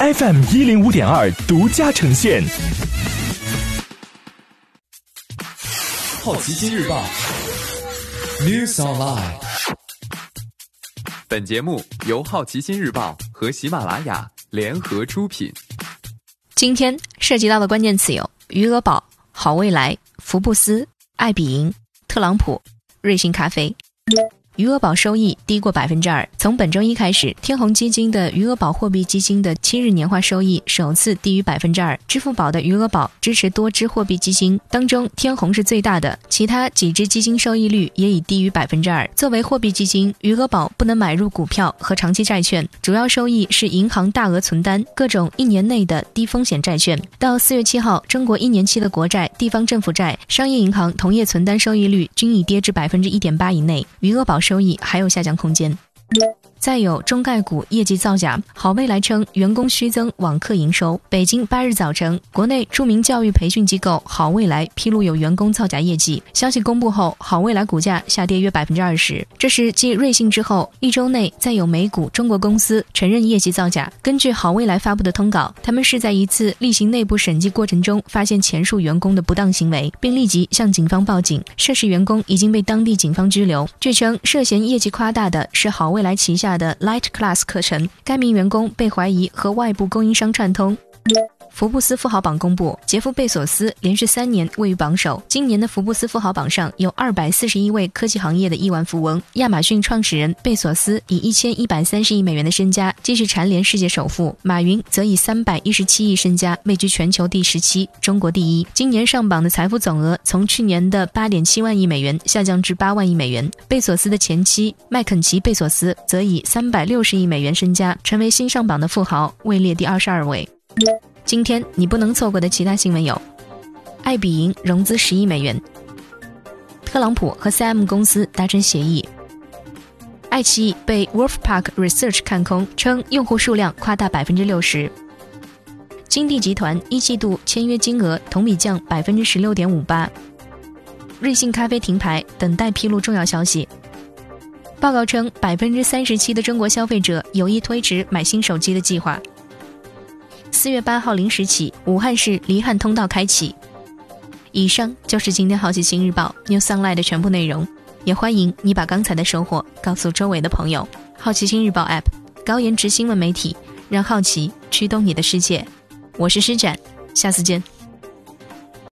FM 一零五点二独家呈现。好奇心日报，News Online。本节目由好奇心日报和喜马拉雅联合出品。今天涉及到的关键词有：余额宝、好未来、福布斯、爱彼迎、特朗普、瑞幸咖啡。余额宝收益低过百分之二。从本周一开始，天弘基金的余额宝货币基金的七日年化收益首次低于百分之二。支付宝的余额宝支持多支货币基金，当中天弘是最大的，其他几只基金收益率也已低于百分之二。作为货币基金，余额宝不能买入股票和长期债券，主要收益是银行大额存单、各种一年内的低风险债券。到四月七号，中国一年期的国债、地方政府债、商业银行同业存单收益率均已跌至百分之一点八以内。余额宝。收益还有下降空间。再有中概股业绩造假，好未来称员工虚增网课营收。北京八日早晨，国内著名教育培训机构好未来披露有员工造假业绩。消息公布后，好未来股价下跌约百分之二十。这是继瑞幸之后一周内再有美股中国公司承认业绩造假。根据好未来发布的通稿，他们是在一次例行内部审计过程中发现前述员工的不当行为，并立即向警方报警。涉事员工已经被当地警方拘留。据称，涉嫌业绩夸大的是好未未来旗下。的 Light Class 课程，该名员工被怀疑和外部供应商串通。福布斯富豪榜公布，杰夫·贝索斯连续三年位于榜首。今年的福布斯富豪榜上有二百四十一位科技行业的亿万富翁。亚马逊创始人贝索斯以一千一百三十亿美元的身家继续蝉联世界首富，马云则以三百一十七亿身家位居全球第十七，中国第一。今年上榜的财富总额从去年的八点七万亿美元下降至八万亿美元。贝索斯的前妻麦肯齐·贝索斯则以三百六十亿美元身家成为新上榜的富豪，位列第二十二位。今天你不能错过的其他新闻有：爱彼迎融资十亿美元；特朗普和 3M 公司达成协议；爱奇艺被 Wolfpack Research 看空，称用户数量夸大百分之六十；金地集团一季度签约金额同比降百分之十六点五八；瑞幸咖啡停牌，等待披露重要消息。报告称，百分之三十七的中国消费者有意推迟买新手机的计划。四月八号零时起，武汉市离汉通道开启。以上就是今天好奇心日报 New Sunlight 的全部内容，也欢迎你把刚才的收获告诉周围的朋友。好奇心日报 App，高颜值新闻媒体，让好奇驱动你的世界。我是施展，下次见。